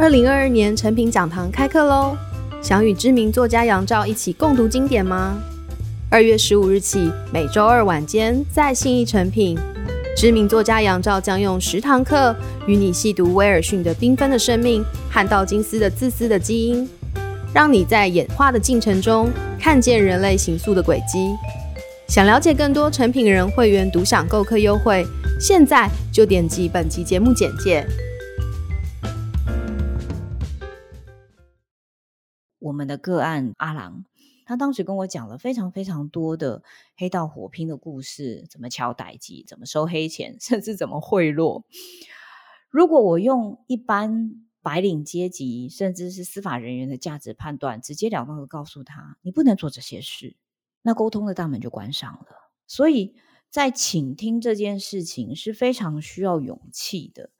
二零二二年成品讲堂开课喽！想与知名作家杨照一起共读经典吗？二月十五日起，每周二晚间在信义成品，知名作家杨照将用十堂课与你细读威尔逊的缤纷的生命和道金斯的自私的基因，让你在演化的进程中看见人类行塑的轨迹。想了解更多成品人会员独享购课优惠，现在就点击本集节目简介。我们的个案阿郎，他当时跟我讲了非常非常多的黑道火拼的故事，怎么敲代志，怎么收黑钱，甚至怎么贿赂。如果我用一般白领阶级，甚至是司法人员的价值判断，直截了当的告诉他，你不能做这些事。那沟通的大门就关上了，所以在倾听这件事情是非常需要勇气的。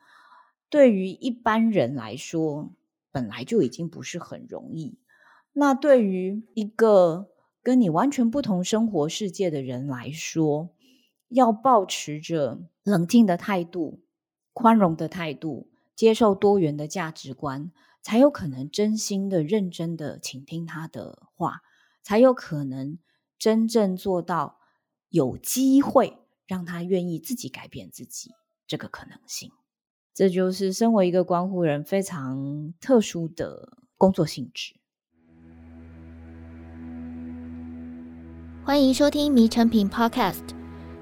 对于一般人来说，本来就已经不是很容易。那对于一个跟你完全不同生活世界的人来说，要保持着冷静的态度、宽容的态度，接受多元的价值观，才有可能真心的、认真的倾听他的话，才有可能。真正做到有机会让他愿意自己改变自己这个可能性，这就是身为一个关护人非常特殊的工作性质。欢迎收听《迷诚品 Podcast》。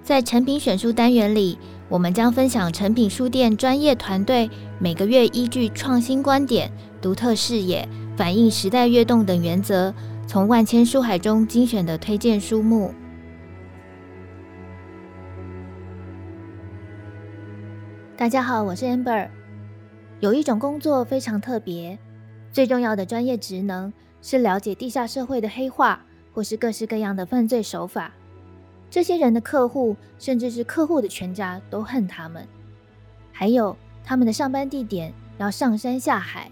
在诚品选书单元里，我们将分享诚品书店专业团队每个月依据创新观点、独特视野、反映时代跃动等原则。从万千书海中精选的推荐书目。大家好，我是 Amber。有一种工作非常特别，最重要的专业职能是了解地下社会的黑话，或是各式各样的犯罪手法。这些人的客户，甚至是客户的全家，都恨他们。还有他们的上班地点要上山下海，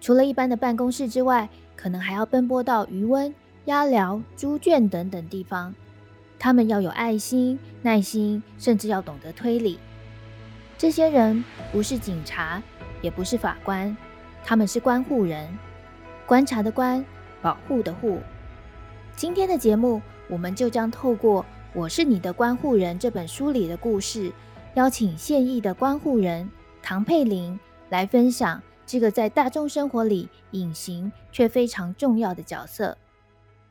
除了一般的办公室之外。可能还要奔波到鱼塭、鸭寮、猪圈等等地方，他们要有爱心、耐心，甚至要懂得推理。这些人不是警察，也不是法官，他们是观护人，观察的观，保护的护。今天的节目，我们就将透过《我是你的观护人》这本书里的故事，邀请现役的观护人唐佩玲来分享。这个在大众生活里隐形却非常重要的角色，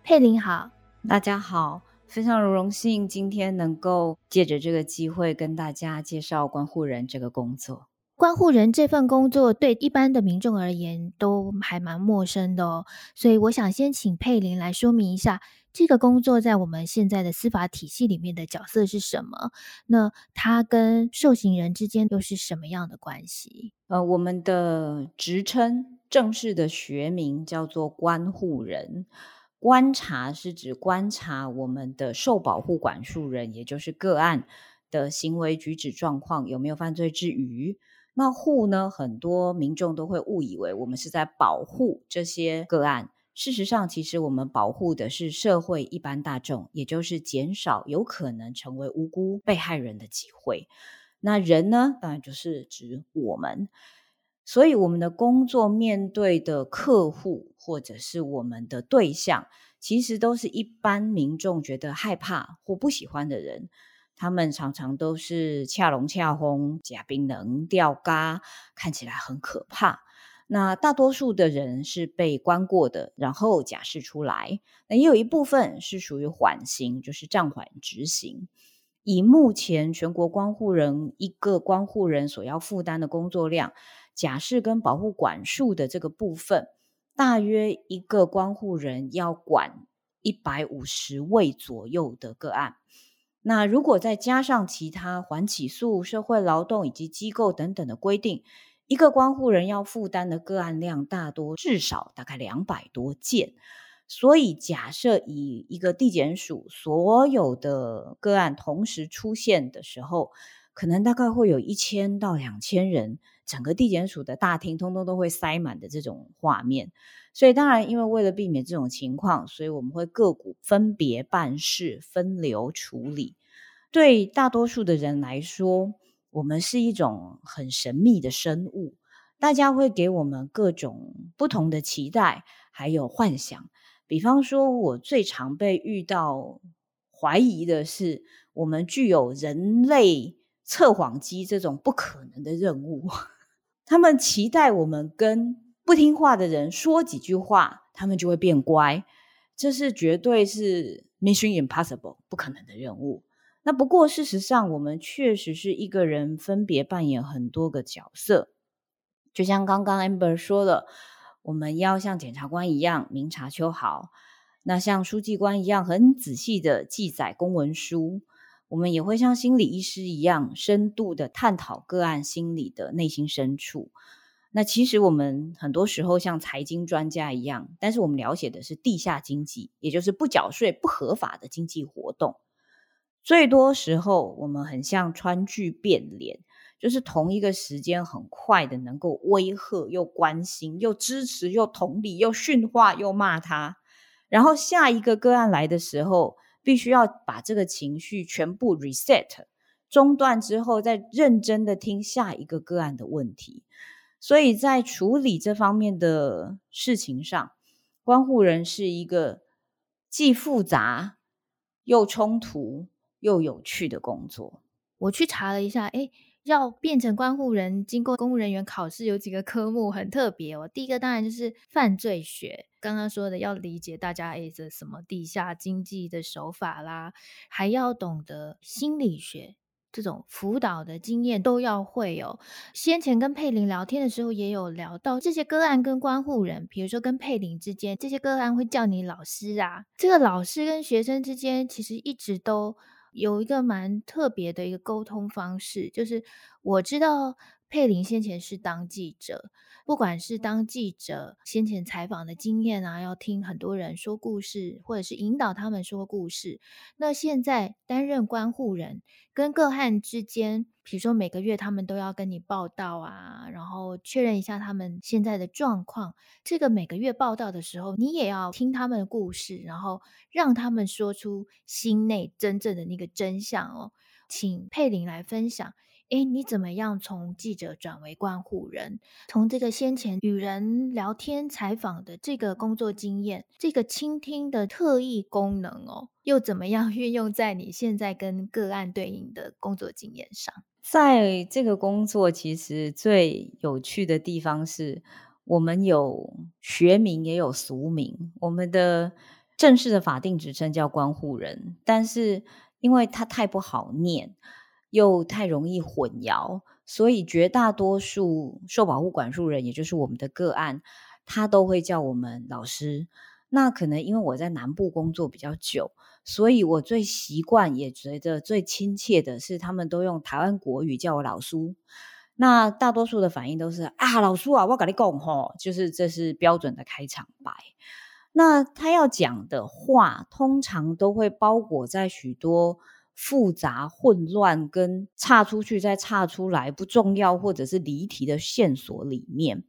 佩玲好，大家好，非常荣幸今天能够借着这个机会跟大家介绍观护人这个工作。关护人这份工作对一般的民众而言都还蛮陌生的哦，所以我想先请佩玲来说明一下这个工作在我们现在的司法体系里面的角色是什么？那它跟受刑人之间又是什么样的关系？呃，我们的职称正式的学名叫做关护人，观察是指观察我们的受保护管束人，也就是个案的行为举止状况有没有犯罪之余。那护呢？很多民众都会误以为我们是在保护这些个案。事实上，其实我们保护的是社会一般大众，也就是减少有可能成为无辜被害人的机会。那人呢？当然就是指我们。所以，我们的工作面对的客户或者是我们的对象，其实都是一般民众觉得害怕或不喜欢的人。他们常常都是恰聋恰聋、假冰能吊嘎，看起来很可怕。那大多数的人是被关过的，然后假释出来。那也有一部分是属于缓刑，就是暂缓执行。以目前全国关护人一个关护人所要负担的工作量，假释跟保护管束的这个部分，大约一个关护人要管一百五十位左右的个案。那如果再加上其他缓起诉、社会劳动以及机构等等的规定，一个关护人要负担的个案量大多至少大概两百多件。所以假设以一个地检署所有的个案同时出现的时候，可能大概会有一千到两千人，整个地检署的大厅通通都会塞满的这种画面。所以当然，因为为了避免这种情况，所以我们会各股分别办事、分流处理。对大多数的人来说，我们是一种很神秘的生物。大家会给我们各种不同的期待，还有幻想。比方说，我最常被遇到怀疑的是，我们具有人类测谎机这种不可能的任务。他们期待我们跟不听话的人说几句话，他们就会变乖。这是绝对是 Mission Impossible 不可能的任务。那不过事实上，我们确实是一个人分别扮演很多个角色。就像刚刚 Amber 说的，我们要像检察官一样明察秋毫，那像书记官一样很仔细的记载公文书，我们也会像心理医师一样深度的探讨个案心理的内心深处。那其实我们很多时候像财经专家一样，但是我们了解的是地下经济，也就是不缴税、不合法的经济活动。最多时候，我们很像川剧变脸。就是同一个时间很快的，能够威吓又关心又支持又同理又训话又骂他，然后下一个个案来的时候，必须要把这个情绪全部 reset 中断之后，再认真的听下一个个案的问题。所以在处理这方面的事情上，关护人是一个既复杂又冲突又有趣的工作。我去查了一下，诶要变成关护人，经过公务人员考试，有几个科目很特别哦。第一个当然就是犯罪学，刚刚说的要理解大家诶这什么地下经济的手法啦，还要懂得心理学这种辅导的经验都要会哦。先前跟佩玲聊天的时候，也有聊到这些个案跟关护人，比如说跟佩玲之间，这些个案会叫你老师啊。这个老师跟学生之间其实一直都。有一个蛮特别的一个沟通方式，就是我知道佩玲先前是当记者，不管是当记者先前采访的经验啊，要听很多人说故事，或者是引导他们说故事。那现在担任关护人，跟个案之间，比如说每个月他们都要跟你报道啊，然后确认一下他们现在的状况。这个每个月报道的时候，你也要听他们的故事，然后让他们说出心内真正的那个真相哦。请佩玲来分享。诶，你怎么样从记者转为关护人？从这个先前与人聊天采访的这个工作经验，这个倾听的特异功能哦，又怎么样 运用在你现在跟个案对应的工作经验上？在这个工作，其实最有趣的地方是我们有学名也有俗名。我们的正式的法定职称叫关护人，但是因为它太不好念。又太容易混淆，所以绝大多数受保护管束人，也就是我们的个案，他都会叫我们老师。那可能因为我在南部工作比较久，所以我最习惯也觉得最亲切的是，他们都用台湾国语叫我老叔。那大多数的反应都是啊，老叔啊，我跟你讲吼，就是这是标准的开场白。那他要讲的话，通常都会包裹在许多。复杂、混乱，跟岔出去再岔出来，不重要或者是离题的线索里面，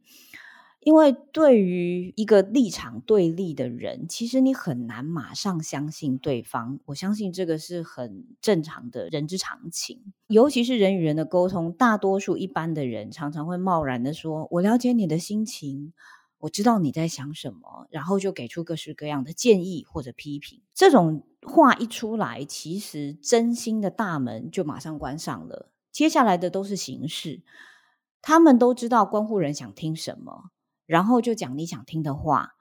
因为对于一个立场对立的人，其实你很难马上相信对方。我相信这个是很正常的人之常情，尤其是人与人的沟通，大多数一般的人常常会贸然的说：“我了解你的心情。”我知道你在想什么，然后就给出各式各样的建议或者批评。这种话一出来，其实真心的大门就马上关上了。接下来的都是形式，他们都知道关护人想听什么，然后就讲你想听的话。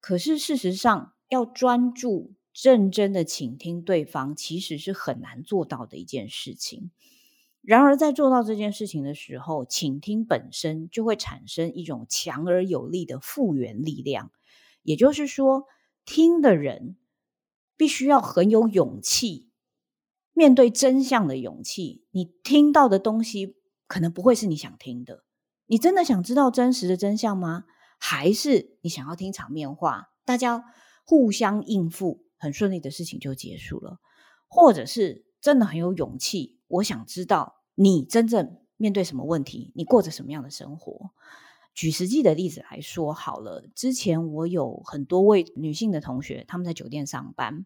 可是事实上，要专注、认真的倾听对方，其实是很难做到的一件事情。然而，在做到这件事情的时候，倾听本身就会产生一种强而有力的复原力量。也就是说，听的人必须要很有勇气，面对真相的勇气。你听到的东西可能不会是你想听的。你真的想知道真实的真相吗？还是你想要听场面话？大家互相应付，很顺利的事情就结束了？或者是真的很有勇气？我想知道你真正面对什么问题，你过着什么样的生活。举实际的例子来说好了，之前我有很多位女性的同学，她们在酒店上班，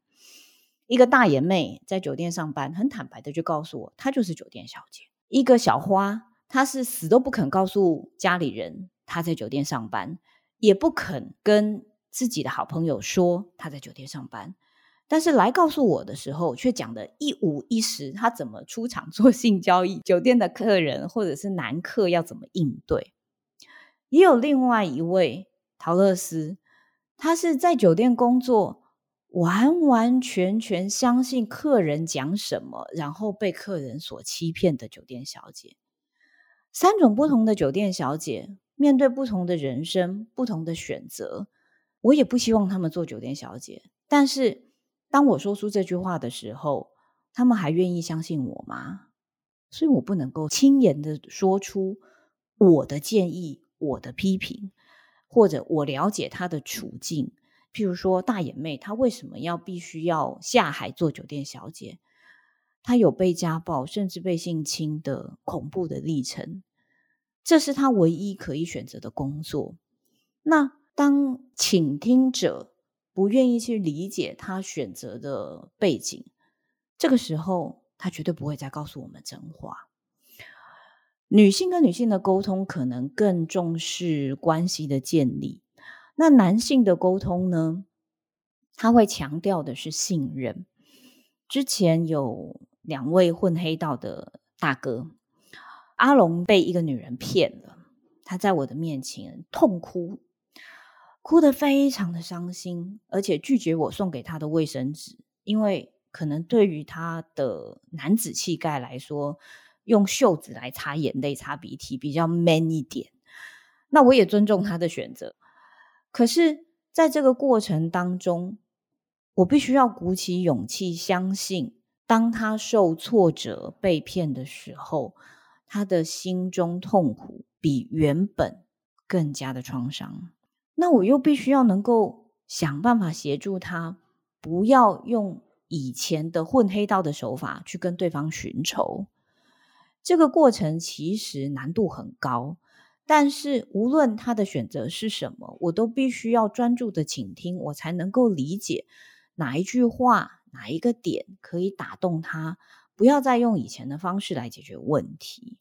一个大眼妹在酒店上班，很坦白的就告诉我，她就是酒店小姐。一个小花她是死都不肯告诉家里人她在酒店上班，也不肯跟自己的好朋友说她在酒店上班。但是来告诉我的时候，却讲得一五一十，她怎么出场做性交易，酒店的客人或者是男客要怎么应对。也有另外一位桃乐丝，他是在酒店工作，完完全全相信客人讲什么，然后被客人所欺骗的酒店小姐。三种不同的酒店小姐，面对不同的人生，不同的选择，我也不希望他们做酒店小姐，但是。当我说出这句话的时候，他们还愿意相信我吗？所以我不能够轻言的说出我的建议、我的批评，或者我了解他的处境。譬如说，大眼妹她为什么要必须要下海做酒店小姐？她有被家暴，甚至被性侵的恐怖的历程，这是她唯一可以选择的工作。那当倾听者，不愿意去理解他选择的背景，这个时候他绝对不会再告诉我们真话。女性跟女性的沟通可能更重视关系的建立，那男性的沟通呢？他会强调的是信任。之前有两位混黑道的大哥，阿龙被一个女人骗了，他在我的面前痛哭。哭得非常的伤心，而且拒绝我送给他的卫生纸，因为可能对于他的男子气概来说，用袖子来擦眼泪、擦鼻涕比较 man 一点。那我也尊重他的选择。可是，在这个过程当中，我必须要鼓起勇气，相信当他受挫折、被骗的时候，他的心中痛苦比原本更加的创伤。那我又必须要能够想办法协助他，不要用以前的混黑道的手法去跟对方寻仇。这个过程其实难度很高，但是无论他的选择是什么，我都必须要专注的倾听，我才能够理解哪一句话、哪一个点可以打动他，不要再用以前的方式来解决问题。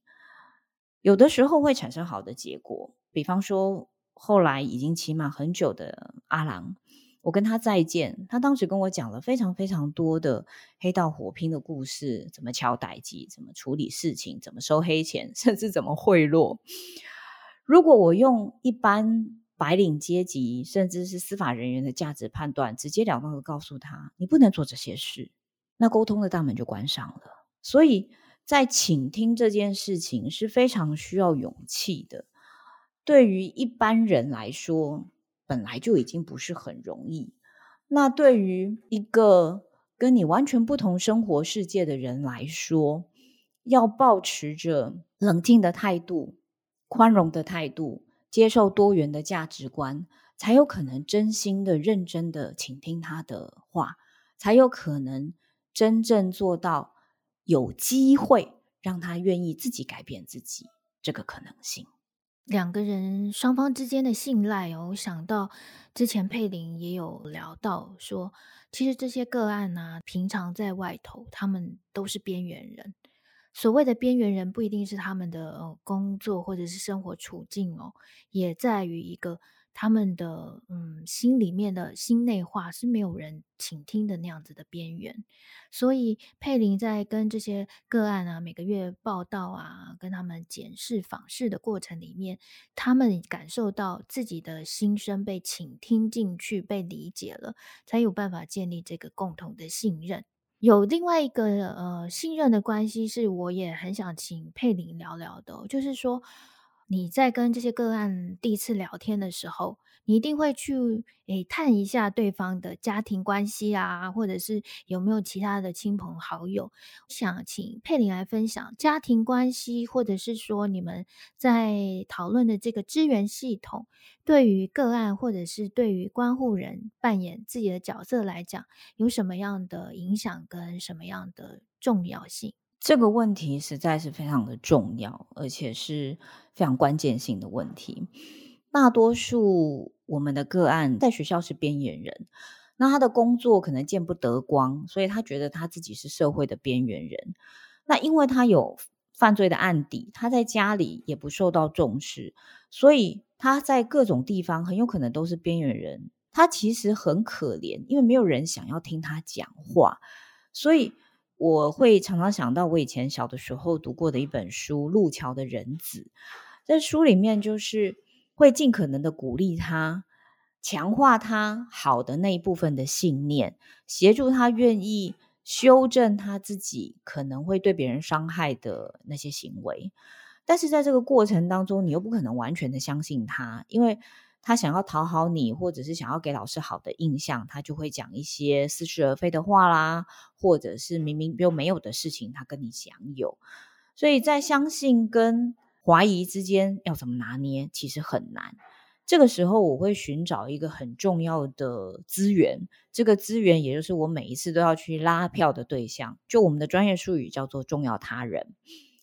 有的时候会产生好的结果，比方说。后来已经期满很久的阿郎，我跟他再见，他当时跟我讲了非常非常多的黑道火拼的故事，怎么敲歹机，怎么处理事情，怎么收黑钱，甚至怎么贿赂。如果我用一般白领阶级，甚至是司法人员的价值判断，直截了当的告诉他，你不能做这些事，那沟通的大门就关上了。所以在倾听这件事情是非常需要勇气的。对于一般人来说，本来就已经不是很容易。那对于一个跟你完全不同生活世界的人来说，要保持着冷静的态度、宽容的态度，接受多元的价值观，才有可能真心的、认真的倾听他的话，才有可能真正做到有机会让他愿意自己改变自己这个可能性。两个人双方之间的信赖哦，我想到之前佩玲也有聊到说，其实这些个案呢、平常在外头，他们都是边缘人。所谓的边缘人，不一定是他们的工作或者是生活处境哦，也在于一个。他们的嗯，心里面的心内话是没有人倾听的那样子的边缘，所以佩林在跟这些个案啊，每个月报道啊，跟他们检视访视的过程里面，他们感受到自己的心声被倾听进去，被理解了，才有办法建立这个共同的信任。有另外一个呃信任的关系，是我也很想请佩玲聊聊的，就是说。你在跟这些个案第一次聊天的时候，你一定会去诶探一下对方的家庭关系啊，或者是有没有其他的亲朋好友。想请佩玲来分享家庭关系，或者是说你们在讨论的这个资源系统，对于个案或者是对于关护人扮演自己的角色来讲，有什么样的影响跟什么样的重要性？这个问题实在是非常的重要，而且是非常关键性的问题。大多数我们的个案在学校是边缘人，那他的工作可能见不得光，所以他觉得他自己是社会的边缘人。那因为他有犯罪的案底，他在家里也不受到重视，所以他在各种地方很有可能都是边缘人。他其实很可怜，因为没有人想要听他讲话，所以我会常常想到我以前小的时候读过的一本书《路桥的人子》。在书里面，就是会尽可能的鼓励他，强化他好的那一部分的信念，协助他愿意修正他自己可能会对别人伤害的那些行为。但是在这个过程当中，你又不可能完全的相信他，因为他想要讨好你，或者是想要给老师好的印象，他就会讲一些似是而非的话啦，或者是明明又没有的事情，他跟你讲有。所以在相信跟怀疑之间要怎么拿捏，其实很难。这个时候，我会寻找一个很重要的资源，这个资源也就是我每一次都要去拉票的对象，就我们的专业术语叫做重要他人。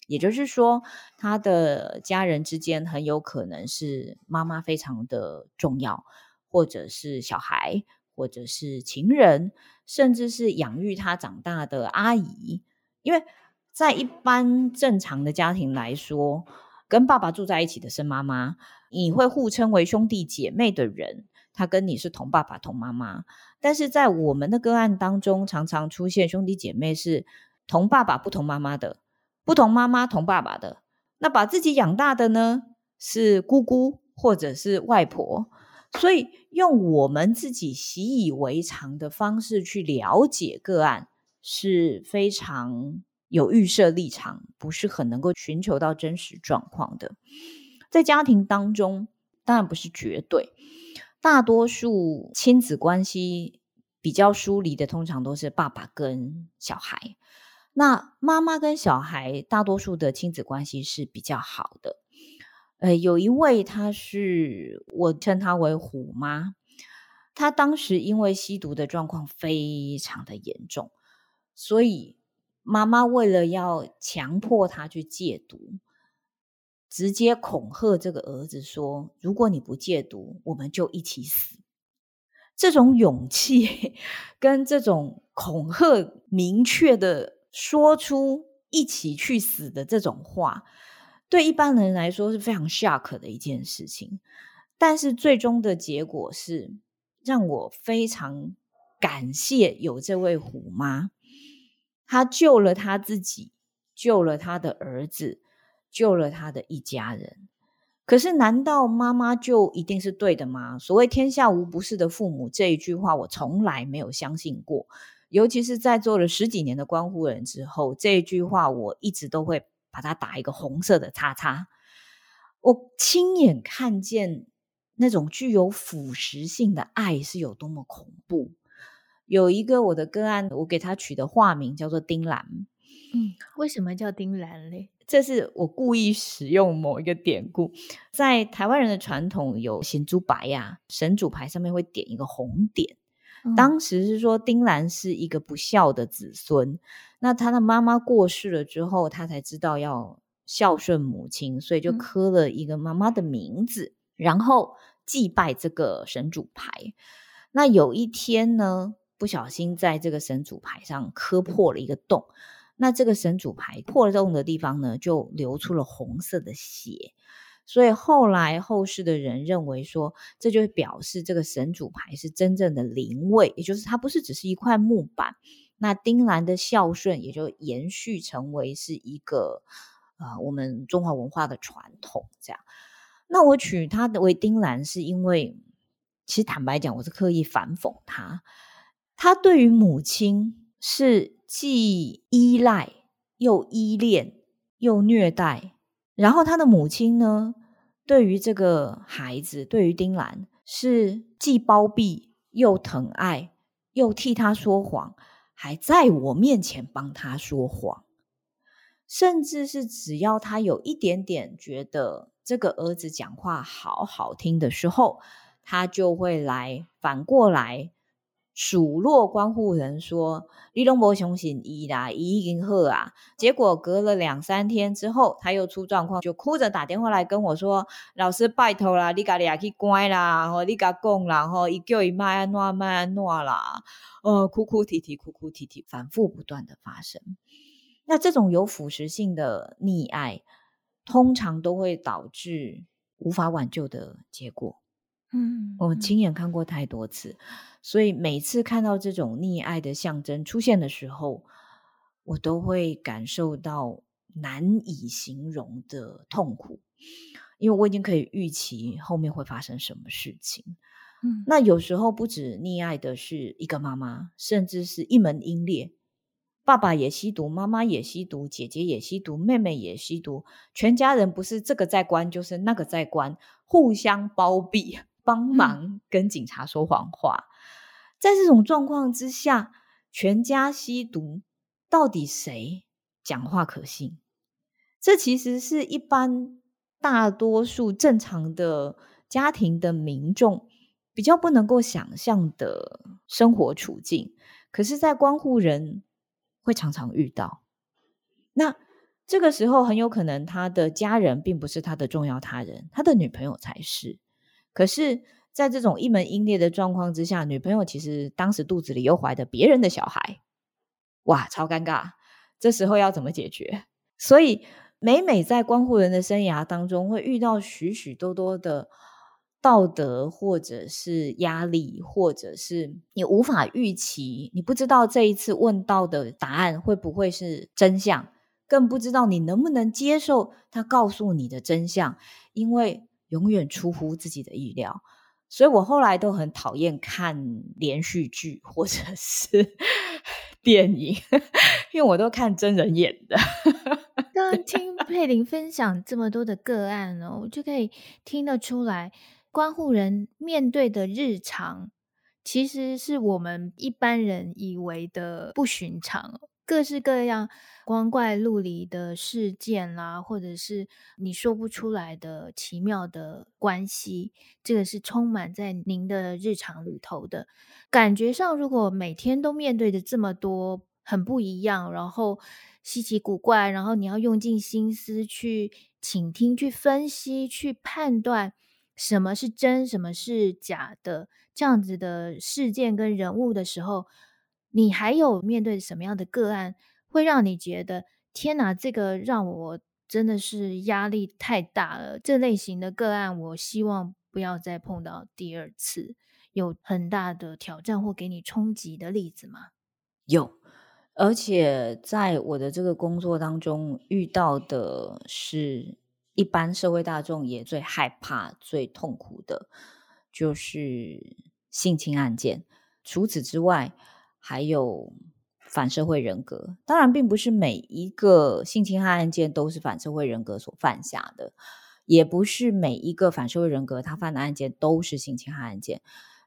也就是说，他的家人之间很有可能是妈妈非常的重要，或者是小孩，或者是情人，甚至是养育他长大的阿姨。因为在一般正常的家庭来说，跟爸爸住在一起的是妈妈，你会互称为兄弟姐妹的人，他跟你是同爸爸同妈妈。但是在我们的个案当中，常常出现兄弟姐妹是同爸爸不同妈妈的。不同妈妈同爸爸的，那把自己养大的呢，是姑姑或者是外婆，所以用我们自己习以为常的方式去了解个案，是非常有预设立场，不是很能够寻求到真实状况的。在家庭当中，当然不是绝对，大多数亲子关系比较疏离的，通常都是爸爸跟小孩。那妈妈跟小孩大多数的亲子关系是比较好的，呃，有一位她是我称她为虎妈，她当时因为吸毒的状况非常的严重，所以妈妈为了要强迫他去戒毒，直接恐吓这个儿子说：“如果你不戒毒，我们就一起死。”这种勇气跟这种恐吓明确的。说出一起去死的这种话，对一般人来说是非常 shock 的一件事情。但是最终的结果是，让我非常感谢有这位虎妈，他救了他自己，救了他的儿子，救了他的一家人。可是，难道妈妈就一定是对的吗？所谓“天下无不是的父母”这一句话，我从来没有相信过。尤其是在做了十几年的关护人之后，这一句话我一直都会把它打一个红色的叉叉。我亲眼看见那种具有腐蚀性的爱是有多么恐怖。有一个我的个案，我给他取的化名叫做丁兰。嗯，为什么叫丁兰嘞？这是我故意使用某一个典故，在台湾人的传统有神主牌呀，神主牌上面会点一个红点。当时是说丁兰是一个不孝的子孙，那他的妈妈过世了之后，他才知道要孝顺母亲，所以就刻了一个妈妈的名字，然后祭拜这个神主牌。那有一天呢，不小心在这个神主牌上磕破了一个洞，那这个神主牌破了洞的地方呢，就流出了红色的血。所以后来后世的人认为说，这就表示这个神主牌是真正的灵位，也就是它不是只是一块木板。那丁兰的孝顺也就延续成为是一个呃我们中华文化的传统。这样，那我取他的为丁兰，是因为其实坦白讲，我是刻意反讽他。他对于母亲是既依赖又依恋又虐待。然后他的母亲呢，对于这个孩子，对于丁兰，是既包庇又疼爱，又替他说谎，还在我面前帮他说谎，甚至是只要他有一点点觉得这个儿子讲话好好听的时候，他就会来反过来。数落观护人说：“你都没相信伊啦，伊已经好啊。”结果隔了两三天之后，他又出状况，就哭着打电话来跟我说：“老师拜托啦，你家里也去关啦，吼，你甲讲啦，吼，伊叫伊卖安怎卖安怎啦，呃，哭哭啼啼，哭哭啼啼，反复不断的发生。那这种有腐蚀性的溺爱，通常都会导致无法挽救的结果。嗯，我亲眼看过太多次，所以每次看到这种溺爱的象征出现的时候，我都会感受到难以形容的痛苦，因为我已经可以预期后面会发生什么事情。嗯，那有时候不止溺爱的是一个妈妈，甚至是一门英烈，爸爸也吸毒，妈妈也吸毒，姐姐也吸毒，妹妹也吸毒，全家人不是这个在关，就是那个在关，互相包庇。帮忙跟警察说谎话，在这种状况之下，全家吸毒，到底谁讲话可信？这其实是一般大多数正常的家庭的民众比较不能够想象的生活处境。可是，在关护人会常常遇到。那这个时候，很有可能他的家人并不是他的重要他人，他的女朋友才是。可是，在这种一门英烈的状况之下，女朋友其实当时肚子里又怀着别人的小孩，哇，超尴尬！这时候要怎么解决？所以，每每在关护人的生涯当中，会遇到许许多多的道德，或者是压力，或者是你无法预期，你不知道这一次问到的答案会不会是真相，更不知道你能不能接受他告诉你的真相，因为。永远出乎自己的意料，所以我后来都很讨厌看连续剧或者是 电影，因为我都看真人演的。刚刚 听佩玲分享这么多的个案哦，我就可以听得出来，关护人面对的日常，其实是我们一般人以为的不寻常。各式各样光怪陆离的事件啦，或者是你说不出来的奇妙的关系，这个是充满在您的日常里头的。感觉上，如果每天都面对着这么多很不一样，然后稀奇古怪，然后你要用尽心思去倾听、去分析、去判断什么是真、什么是假的这样子的事件跟人物的时候。你还有面对什么样的个案，会让你觉得天哪，这个让我真的是压力太大了。这类型的个案，我希望不要再碰到第二次，有很大的挑战或给你冲击的例子吗？有，而且在我的这个工作当中遇到的是一般社会大众也最害怕、最痛苦的，就是性侵案件。除此之外，还有反社会人格，当然并不是每一个性侵害案件都是反社会人格所犯下的，也不是每一个反社会人格他犯的案件都是性侵害案件。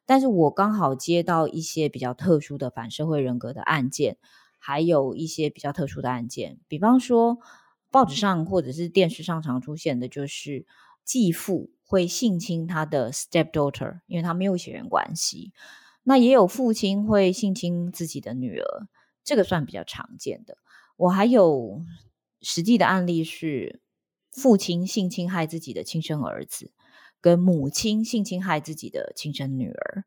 但是我刚好接到一些比较特殊的反社会人格的案件，还有一些比较特殊的案件，比方说报纸上或者是电视上常出现的，就是继父会性侵他的 stepdaughter，因为他没有血缘关系。那也有父亲会性侵自己的女儿，这个算比较常见的。我还有实际的案例是，父亲性侵害自己的亲生儿子，跟母亲性侵害自己的亲生女儿。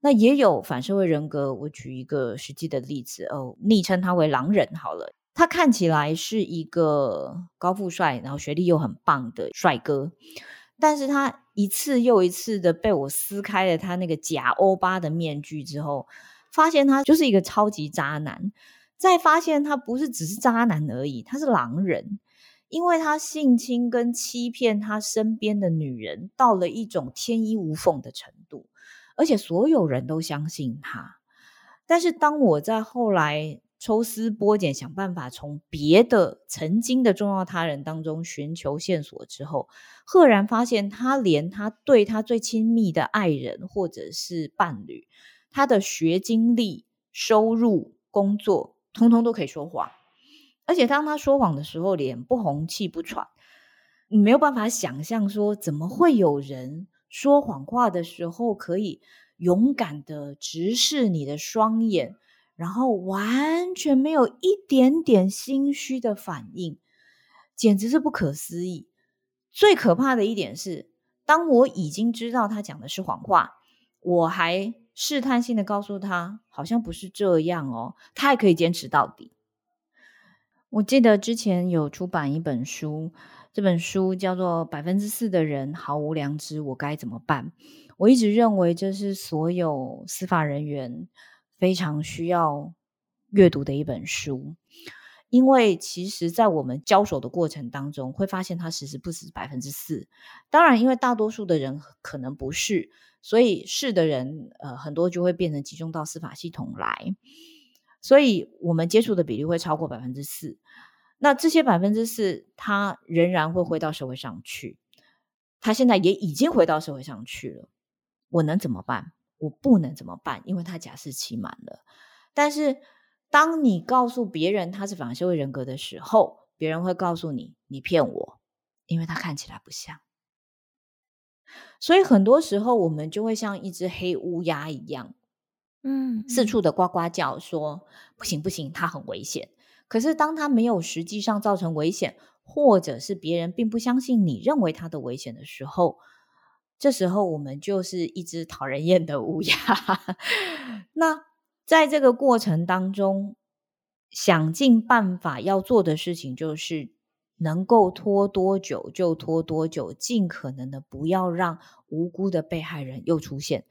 那也有反社会人格，我举一个实际的例子哦，昵称他为狼人好了。他看起来是一个高富帅，然后学历又很棒的帅哥。但是他一次又一次的被我撕开了他那个假欧巴的面具之后，发现他就是一个超级渣男。再发现他不是只是渣男而已，他是狼人，因为他性侵跟欺骗他身边的女人到了一种天衣无缝的程度，而且所有人都相信他。但是当我在后来，抽丝剥茧，想办法从别的曾经的重要他人当中寻求线索之后，赫然发现他连他对他最亲密的爱人或者是伴侣，他的学经历、收入、工作，通通都可以说谎。而且当他说谎的时候，脸不红气不喘，你没有办法想象说，怎么会有人说谎话的时候可以勇敢的直视你的双眼。然后完全没有一点点心虚的反应，简直是不可思议。最可怕的一点是，当我已经知道他讲的是谎话，我还试探性的告诉他，好像不是这样哦，他还可以坚持到底。我记得之前有出版一本书，这本书叫做《百分之四的人毫无良知，我该怎么办》。我一直认为这是所有司法人员非常需要阅读的一本书，因为其实，在我们交手的过程当中，会发现它其实不止百分之四。当然，因为大多数的人可能不是，所以是的人，呃，很多就会变成集中到司法系统来。所以我们接触的比例会超过百分之四，那这些百分之四，他仍然会回到社会上去。他现在也已经回到社会上去了，我能怎么办？我不能怎么办？因为他假释期满了。但是当你告诉别人他是反社会人格的时候，别人会告诉你，你骗我，因为他看起来不像。所以很多时候我们就会像一只黑乌鸦一样。嗯，四处的呱呱叫说，说不行不行，他很危险。可是当他没有实际上造成危险，或者是别人并不相信你认为他的危险的时候，这时候我们就是一只讨人厌的乌鸦。那在这个过程当中，想尽办法要做的事情，就是能够拖多久就拖多久，尽可能的不要让无辜的被害人又出现。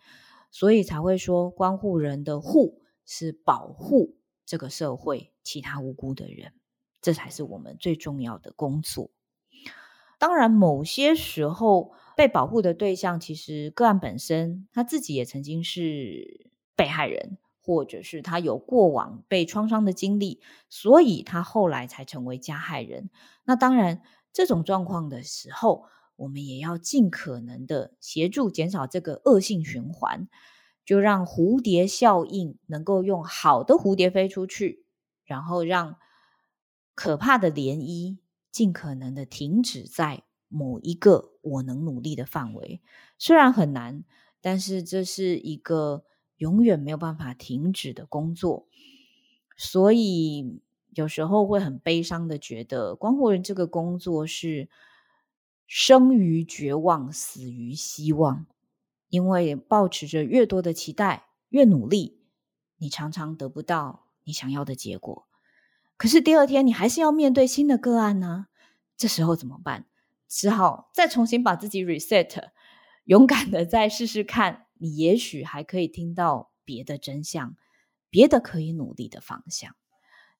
所以才会说，关护人的护是保护这个社会其他无辜的人，这才是我们最重要的工作。当然，某些时候被保护的对象，其实个案本身他自己也曾经是被害人，或者是他有过往被创伤的经历，所以他后来才成为加害人。那当然，这种状况的时候，我们也要尽可能的协助减少这个恶性循环，就让蝴蝶效应能够用好的蝴蝶飞出去，然后让可怕的涟漪尽可能的停止在某一个我能努力的范围。虽然很难，但是这是一个永远没有办法停止的工作。所以有时候会很悲伤的觉得，关护人这个工作是。生于绝望，死于希望。因为抱持着越多的期待，越努力，你常常得不到你想要的结果。可是第二天，你还是要面对新的个案呢。这时候怎么办？只好再重新把自己 reset，勇敢的再试试看。你也许还可以听到别的真相，别的可以努力的方向。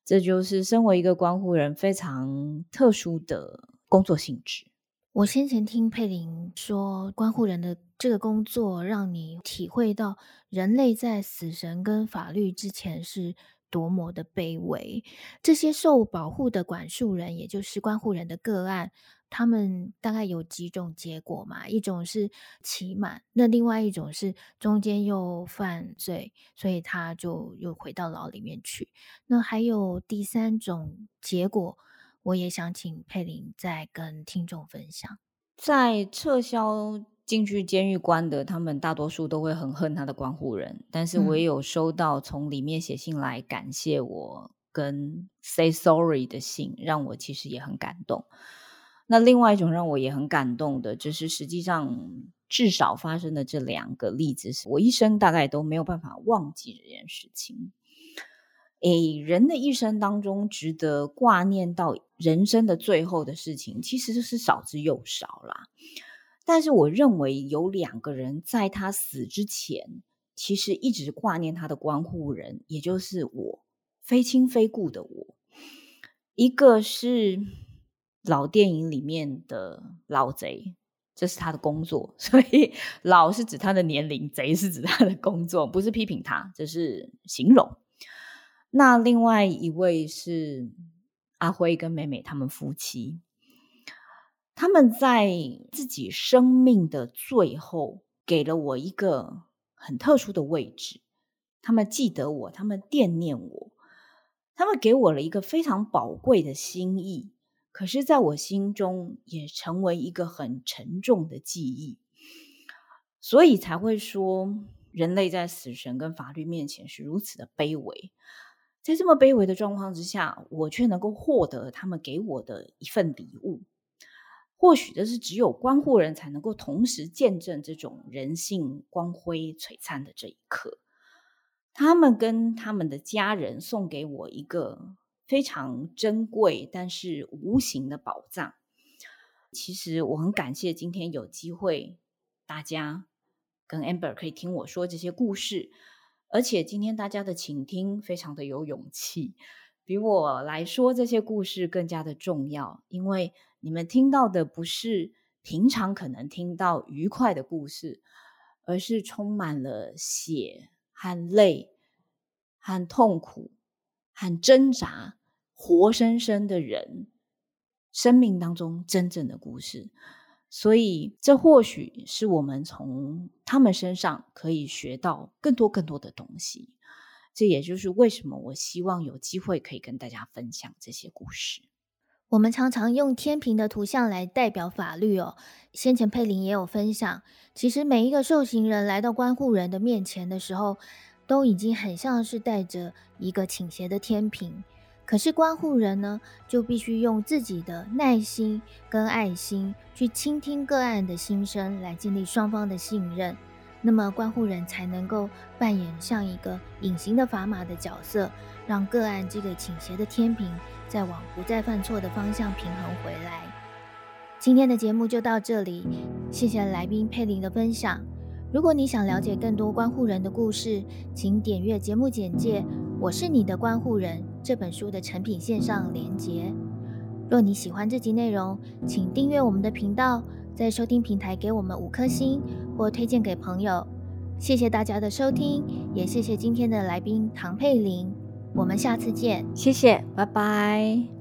这就是身为一个关护人非常特殊的工作性质。我先前听佩玲说，关护人的这个工作让你体会到人类在死神跟法律之前是多么的卑微。这些受保护的管束人，也就是关护人的个案，他们大概有几种结果嘛？一种是期满，那另外一种是中间又犯罪，所以他就又回到牢里面去。那还有第三种结果。我也想请佩玲再跟听众分享，在撤销进去监狱关的，他们大多数都会很恨他的关护人，但是我也有收到从里面写信来感谢我跟 say sorry 的信，让我其实也很感动。那另外一种让我也很感动的，就是实际上至少发生的这两个例子，是我一生大概都没有办法忘记这件事情。诶，人的一生当中，值得挂念到人生的最后的事情，其实是少之又少啦。但是，我认为有两个人在他死之前，其实一直挂念他的关护人，也就是我，非亲非故的我。一个是老电影里面的老贼，这是他的工作，所以老是指他的年龄，贼是指他的工作，不是批评他，这是形容。那另外一位是阿辉跟美美他们夫妻，他们在自己生命的最后给了我一个很特殊的位置。他们记得我，他们惦念我，他们给我了一个非常宝贵的心意。可是，在我心中也成为一个很沉重的记忆，所以才会说，人类在死神跟法律面前是如此的卑微。在这么卑微的状况之下，我却能够获得他们给我的一份礼物。或许这是只有关护人才能够同时见证这种人性光辉璀璨的这一刻。他们跟他们的家人送给我一个非常珍贵但是无形的宝藏。其实我很感谢今天有机会，大家跟 Amber 可以听我说这些故事，而且今天大家的倾听非常的有勇气，比我来说这些故事更加的重要，因为你们听到的不是平常可能听到愉快的故事，而是充满了血和泪和痛苦和挣扎，活生生的人。生命当中真正的故事，所以这或许是我们从他们身上可以学到更多更多的东西。这也就是为什么我希望有机会可以跟大家分享这些故事。我们常常用天平的图像来代表法律哦。先前佩玲也有分享，其实每一个受刑人来到关护人的面前的时候，都已经很像是带着一个倾斜的天平。可是关护人呢，就必须用自己的耐心跟爱心去倾听个案的心声，来建立双方的信任。那么关护人才能够扮演像一个隐形的砝码的角色，让个案这个倾斜的天平再往不再犯错的方向平衡回来。今天的节目就到这里，谢谢来宾佩玲的分享。如果你想了解更多关护人的故事，请点阅节目简介。我是你的关护人。这本书的成品线上连结。若你喜欢这集内容，请订阅我们的频道，在收听平台给我们五颗星或推荐给朋友。谢谢大家的收听，也谢谢今天的来宾唐佩玲。我们下次见，谢谢，拜拜。